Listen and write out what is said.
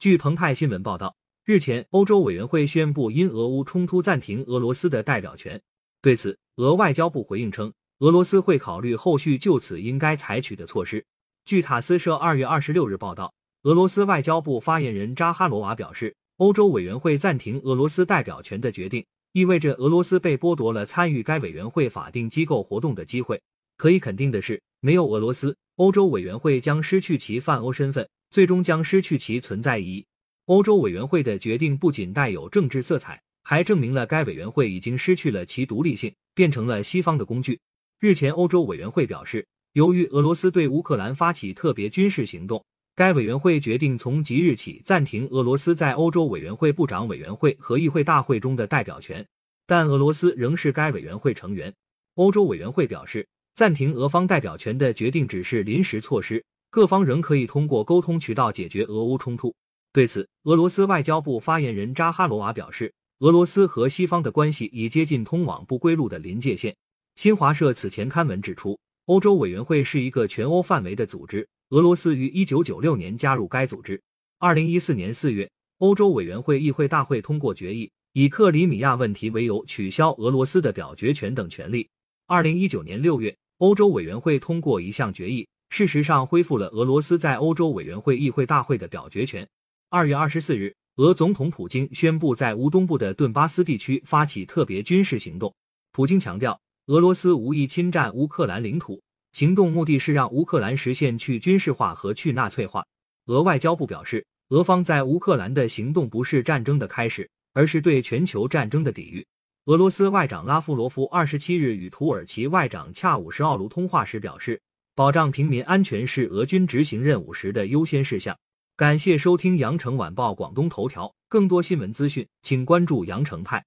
据澎湃新闻报道，日前欧洲委员会宣布因俄乌冲突暂停俄罗斯的代表权。对此，俄外交部回应称，俄罗斯会考虑后续就此应该采取的措施。据塔斯社二月二十六日报道，俄罗斯外交部发言人扎哈罗娃表示，欧洲委员会暂停俄罗斯代表权的决定，意味着俄罗斯被剥夺了参与该委员会法定机构活动的机会。可以肯定的是，没有俄罗斯，欧洲委员会将失去其泛欧身份。最终将失去其存在意义。欧洲委员会的决定不仅带有政治色彩，还证明了该委员会已经失去了其独立性，变成了西方的工具。日前，欧洲委员会表示，由于俄罗斯对乌克兰发起特别军事行动，该委员会决定从即日起暂停俄罗斯在欧洲委员会部长委员会和议会大会中的代表权。但俄罗斯仍是该委员会成员。欧洲委员会表示，暂停俄方代表权的决定只是临时措施。各方仍可以通过沟通渠道解决俄乌冲突。对此，俄罗斯外交部发言人扎哈罗娃表示，俄罗斯和西方的关系已接近通往不归路的临界线。新华社此前刊文指出，欧洲委员会是一个全欧范围的组织，俄罗斯于一九九六年加入该组织。二零一四年四月，欧洲委员会议会大会通过决议，以克里米亚问题为由取消俄罗斯的表决权等权利。二零一九年六月，欧洲委员会通过一项决议。事实上，恢复了俄罗斯在欧洲委员会议会大会的表决权。二月二十四日，俄总统普京宣布在乌东部的顿巴斯地区发起特别军事行动。普京强调，俄罗斯无意侵占乌克兰领土，行动目的是让乌克兰实现去军事化和去纳粹化。俄外交部表示，俄方在乌克兰的行动不是战争的开始，而是对全球战争的抵御。俄罗斯外长拉夫罗夫二十七日与土耳其外长恰武什奥卢通话时表示。保障平民安全是俄军执行任务时的优先事项。感谢收听羊城晚报广东头条，更多新闻资讯，请关注羊城派。